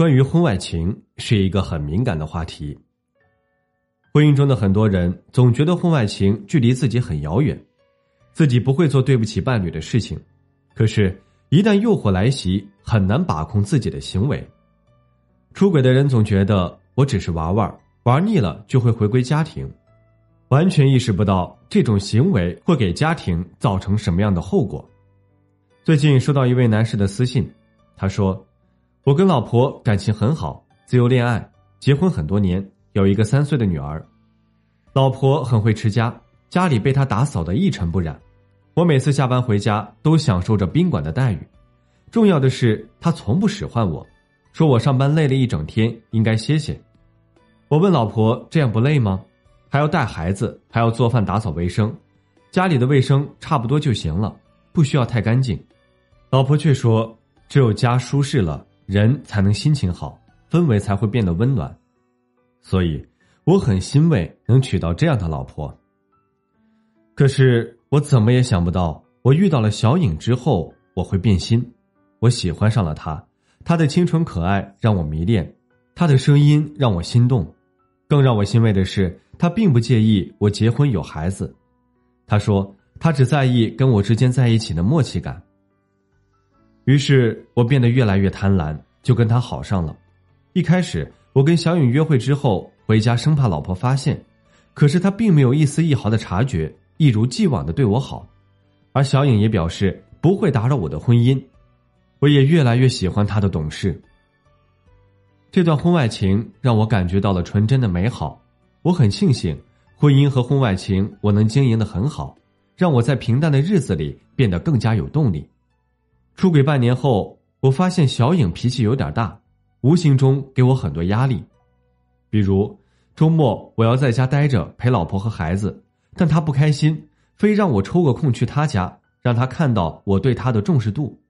关于婚外情是一个很敏感的话题。婚姻中的很多人总觉得婚外情距离自己很遥远，自己不会做对不起伴侣的事情。可是，一旦诱惑来袭，很难把控自己的行为。出轨的人总觉得我只是玩玩，玩腻了就会回归家庭，完全意识不到这种行为会给家庭造成什么样的后果。最近收到一位男士的私信，他说。我跟老婆感情很好，自由恋爱，结婚很多年，有一个三岁的女儿。老婆很会持家，家里被她打扫的一尘不染。我每次下班回家都享受着宾馆的待遇。重要的是，她从不使唤我，说我上班累了一整天，应该歇歇。我问老婆：“这样不累吗？还要带孩子，还要做饭、打扫卫生，家里的卫生差不多就行了，不需要太干净。”老婆却说：“只有家舒适了。”人才能心情好，氛围才会变得温暖，所以我很欣慰能娶到这样的老婆。可是我怎么也想不到，我遇到了小颖之后我会变心，我喜欢上了她，她的清纯可爱让我迷恋，她的声音让我心动，更让我欣慰的是，她并不介意我结婚有孩子，她说她只在意跟我之间在一起的默契感。于是我变得越来越贪婪，就跟他好上了。一开始我跟小颖约会之后回家，生怕老婆发现，可是他并没有一丝一毫的察觉，一如既往的对我好，而小颖也表示不会打扰我的婚姻。我也越来越喜欢他的懂事。这段婚外情让我感觉到了纯真的美好，我很庆幸婚姻和婚外情我能经营的很好，让我在平淡的日子里变得更加有动力。出轨半年后，我发现小颖脾气有点大，无形中给我很多压力。比如周末我要在家待着陪老婆和孩子，但她不开心，非让我抽个空去她家，让她看到我对她的重视度。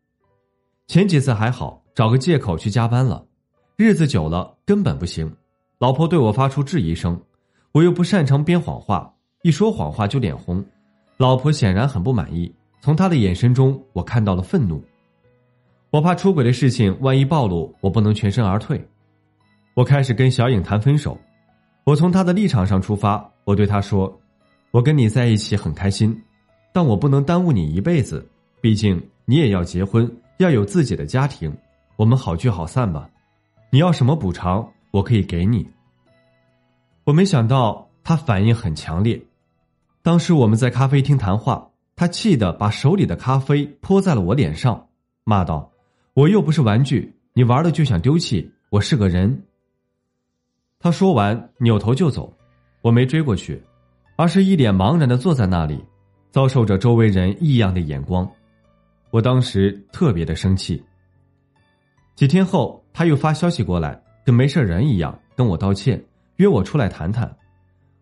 前几次还好，找个借口去加班了，日子久了根本不行。老婆对我发出质疑声，我又不擅长编谎话，一说谎话就脸红。老婆显然很不满意，从她的眼神中我看到了愤怒。我怕出轨的事情万一暴露，我不能全身而退。我开始跟小颖谈分手。我从她的立场上出发，我对她说：“我跟你在一起很开心，但我不能耽误你一辈子。毕竟你也要结婚，要有自己的家庭。我们好聚好散吧。你要什么补偿，我可以给你。”我没想到他反应很强烈。当时我们在咖啡厅谈话，他气得把手里的咖啡泼在了我脸上，骂道。我又不是玩具，你玩了就想丢弃？我是个人。他说完，扭头就走，我没追过去，而是一脸茫然的坐在那里，遭受着周围人异样的眼光。我当时特别的生气。几天后，他又发消息过来，跟没事人一样跟我道歉，约我出来谈谈。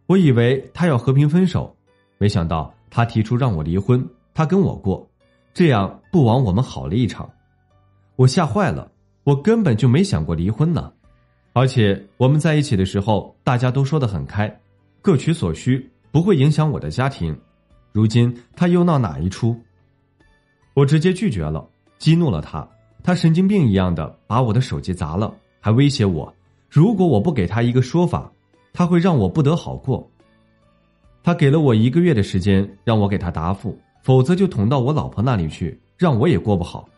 我以为他要和平分手，没想到他提出让我离婚，他跟我过，这样不枉我们好了一场。我吓坏了，我根本就没想过离婚呢，而且我们在一起的时候，大家都说的很开，各取所需，不会影响我的家庭。如今他又闹哪一出？我直接拒绝了，激怒了他，他神经病一样的把我的手机砸了，还威胁我，如果我不给他一个说法，他会让我不得好过。他给了我一个月的时间，让我给他答复，否则就捅到我老婆那里去，让我也过不好。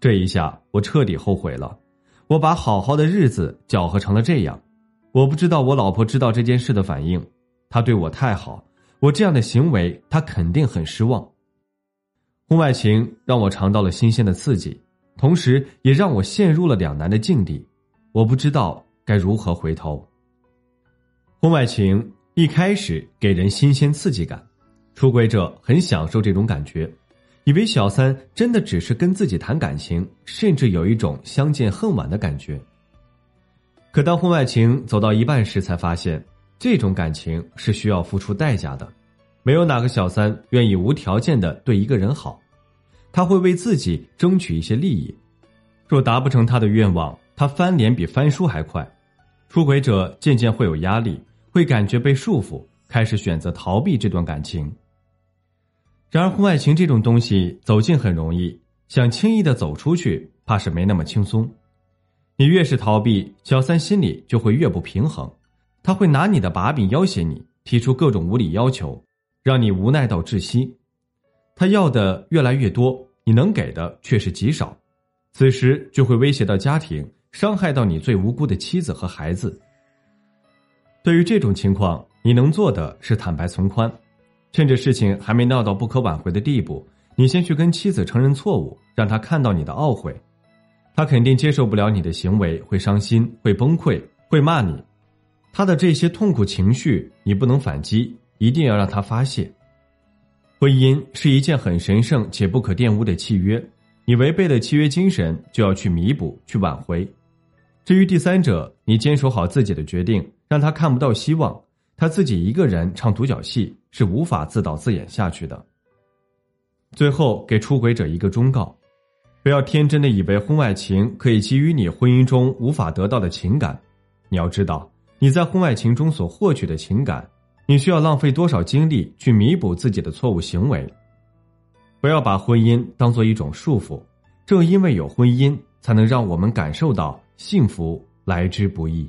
这一下我彻底后悔了，我把好好的日子搅和成了这样。我不知道我老婆知道这件事的反应，她对我太好，我这样的行为她肯定很失望。婚外情让我尝到了新鲜的刺激，同时也让我陷入了两难的境地，我不知道该如何回头。婚外情一开始给人新鲜刺激感，出轨者很享受这种感觉。以为小三真的只是跟自己谈感情，甚至有一种相见恨晚的感觉。可当婚外情走到一半时，才发现这种感情是需要付出代价的。没有哪个小三愿意无条件的对一个人好，他会为自己争取一些利益。若达不成他的愿望，他翻脸比翻书还快。出轨者渐渐会有压力，会感觉被束缚，开始选择逃避这段感情。然而，婚外情这种东西，走进很容易，想轻易的走出去，怕是没那么轻松。你越是逃避，小三心里就会越不平衡，他会拿你的把柄要挟你，提出各种无理要求，让你无奈到窒息。他要的越来越多，你能给的却是极少，此时就会威胁到家庭。伤害到你最无辜的妻子和孩子。对于这种情况，你能做的是坦白从宽，趁着事情还没闹到不可挽回的地步，你先去跟妻子承认错误，让他看到你的懊悔。他肯定接受不了你的行为，会伤心，会崩溃，会骂你。他的这些痛苦情绪，你不能反击，一定要让他发泄。婚姻是一件很神圣且不可玷污的契约，你违背了契约精神，就要去弥补，去挽回。至于第三者，你坚守好自己的决定，让他看不到希望，他自己一个人唱独角戏是无法自导自演下去的。最后，给出轨者一个忠告：不要天真的以为婚外情可以给予你婚姻中无法得到的情感。你要知道，你在婚外情中所获取的情感，你需要浪费多少精力去弥补自己的错误行为。不要把婚姻当做一种束缚，正因为有婚姻，才能让我们感受到。幸福来之不易。